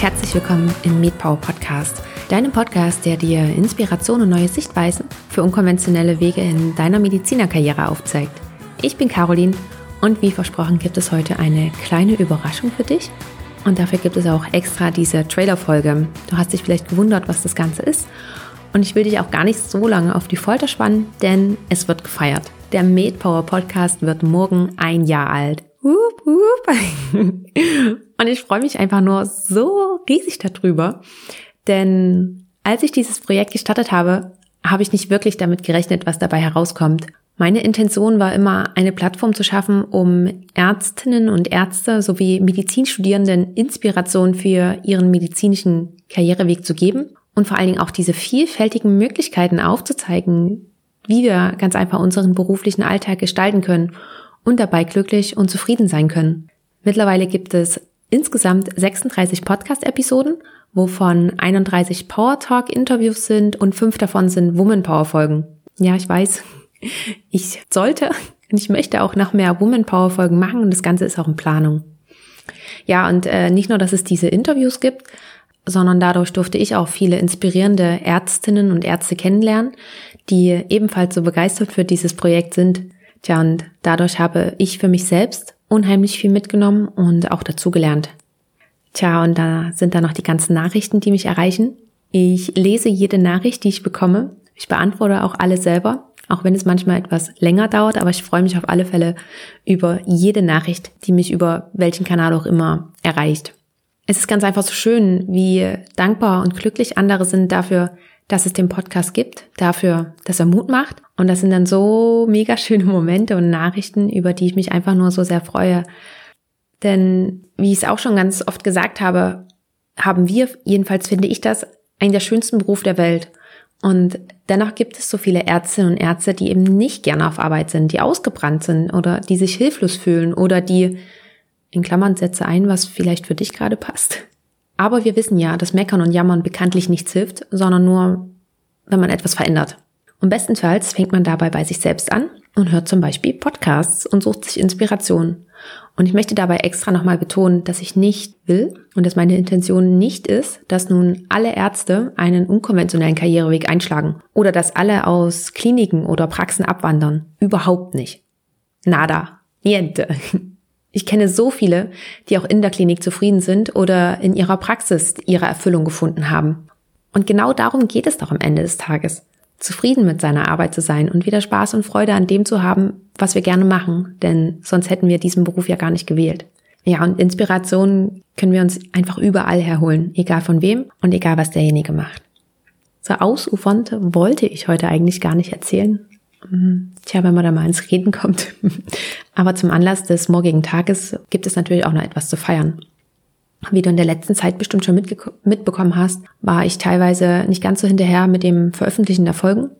herzlich willkommen im MedPower Podcast, deinem Podcast, der dir Inspiration und neue Sichtweisen für unkonventionelle Wege in deiner Medizinerkarriere aufzeigt. Ich bin Caroline und wie versprochen gibt es heute eine kleine Überraschung für dich. Und dafür gibt es auch extra diese Trailer-Folge. Du hast dich vielleicht gewundert, was das Ganze ist. Und ich will dich auch gar nicht so lange auf die Folter spannen, denn es wird gefeiert. Der MedPower Podcast wird morgen ein Jahr alt. Wup, wup. Und ich freue mich einfach nur so riesig darüber, denn als ich dieses Projekt gestartet habe, habe ich nicht wirklich damit gerechnet, was dabei herauskommt. Meine Intention war immer, eine Plattform zu schaffen, um Ärztinnen und Ärzte sowie Medizinstudierenden Inspiration für ihren medizinischen Karriereweg zu geben und vor allen Dingen auch diese vielfältigen Möglichkeiten aufzuzeigen, wie wir ganz einfach unseren beruflichen Alltag gestalten können und dabei glücklich und zufrieden sein können. Mittlerweile gibt es insgesamt 36 Podcast-Episoden, wovon 31 Power Talk-Interviews sind und fünf davon sind Woman Power-Folgen. Ja, ich weiß, ich sollte und ich möchte auch noch mehr Woman Power-Folgen machen und das Ganze ist auch in Planung. Ja, und äh, nicht nur, dass es diese Interviews gibt, sondern dadurch durfte ich auch viele inspirierende Ärztinnen und Ärzte kennenlernen, die ebenfalls so begeistert für dieses Projekt sind. Tja, und dadurch habe ich für mich selbst unheimlich viel mitgenommen und auch dazugelernt. Tja, und da sind da noch die ganzen Nachrichten, die mich erreichen. Ich lese jede Nachricht, die ich bekomme. Ich beantworte auch alle selber, auch wenn es manchmal etwas länger dauert, aber ich freue mich auf alle Fälle über jede Nachricht, die mich über welchen Kanal auch immer erreicht. Es ist ganz einfach so schön, wie dankbar und glücklich andere sind dafür, dass es den Podcast gibt, dafür, dass er Mut macht. Und das sind dann so mega schöne Momente und Nachrichten, über die ich mich einfach nur so sehr freue. Denn wie ich es auch schon ganz oft gesagt habe, haben wir, jedenfalls finde ich das, einen der schönsten Beruf der Welt. Und dennoch gibt es so viele Ärztinnen und Ärzte, die eben nicht gerne auf Arbeit sind, die ausgebrannt sind oder die sich hilflos fühlen oder die, in Klammern setze ein, was vielleicht für dich gerade passt, aber wir wissen ja, dass Meckern und Jammern bekanntlich nichts hilft, sondern nur, wenn man etwas verändert. Und bestenfalls fängt man dabei bei sich selbst an und hört zum Beispiel Podcasts und sucht sich Inspiration. Und ich möchte dabei extra nochmal betonen, dass ich nicht will und dass meine Intention nicht ist, dass nun alle Ärzte einen unkonventionellen Karriereweg einschlagen oder dass alle aus Kliniken oder Praxen abwandern. Überhaupt nicht. Nada. Niente. Ich kenne so viele, die auch in der Klinik zufrieden sind oder in ihrer Praxis ihre Erfüllung gefunden haben. Und genau darum geht es doch am Ende des Tages. Zufrieden mit seiner Arbeit zu sein und wieder Spaß und Freude an dem zu haben, was wir gerne machen, denn sonst hätten wir diesen Beruf ja gar nicht gewählt. Ja, und Inspiration können wir uns einfach überall herholen, egal von wem und egal was derjenige macht. So ausufernd wollte ich heute eigentlich gar nicht erzählen. Tja, wenn man da mal ins Reden kommt. Aber zum Anlass des morgigen Tages gibt es natürlich auch noch etwas zu feiern. Wie du in der letzten Zeit bestimmt schon mitbekommen hast, war ich teilweise nicht ganz so hinterher mit dem Veröffentlichen der Folgen.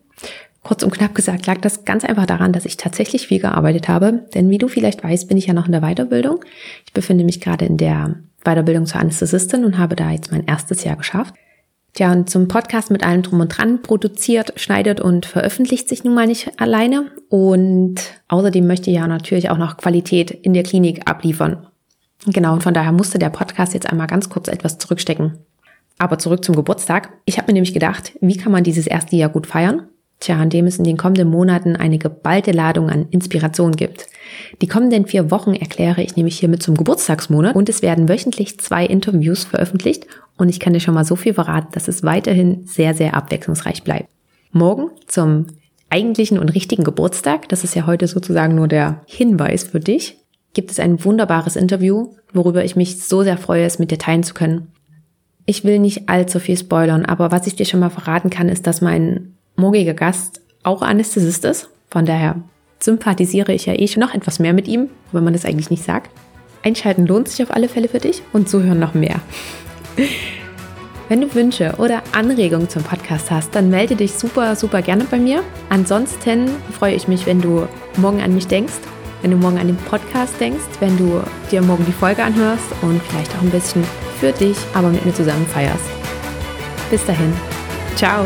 Kurz und knapp gesagt lag das ganz einfach daran, dass ich tatsächlich viel gearbeitet habe. Denn wie du vielleicht weißt, bin ich ja noch in der Weiterbildung. Ich befinde mich gerade in der Weiterbildung zur Anästhesistin und habe da jetzt mein erstes Jahr geschafft. Tja, und zum Podcast mit allem drum und dran produziert, schneidet und veröffentlicht sich nun mal nicht alleine. Und außerdem möchte ja natürlich auch noch Qualität in der Klinik abliefern. Genau, und von daher musste der Podcast jetzt einmal ganz kurz etwas zurückstecken. Aber zurück zum Geburtstag. Ich habe mir nämlich gedacht, wie kann man dieses erste Jahr gut feiern? Tja, an dem es in den kommenden Monaten eine geballte Ladung an Inspiration gibt. Die kommenden vier Wochen erkläre ich nämlich hiermit zum Geburtstagsmonat und es werden wöchentlich zwei Interviews veröffentlicht und ich kann dir schon mal so viel verraten, dass es weiterhin sehr, sehr abwechslungsreich bleibt. Morgen zum eigentlichen und richtigen Geburtstag, das ist ja heute sozusagen nur der Hinweis für dich, gibt es ein wunderbares Interview, worüber ich mich so sehr freue, es mit dir teilen zu können. Ich will nicht allzu viel spoilern, aber was ich dir schon mal verraten kann, ist, dass mein morgiger Gast auch Anästhesist ist. Von daher sympathisiere ich ja eh schon noch etwas mehr mit ihm, wenn man das eigentlich nicht sagt. Einschalten lohnt sich auf alle Fälle für dich und zuhören noch mehr. Wenn du Wünsche oder Anregungen zum Podcast hast, dann melde dich super, super gerne bei mir. Ansonsten freue ich mich, wenn du morgen an mich denkst, wenn du morgen an den Podcast denkst, wenn du dir morgen die Folge anhörst und vielleicht auch ein bisschen für dich, aber mit mir zusammen feierst. Bis dahin. Ciao.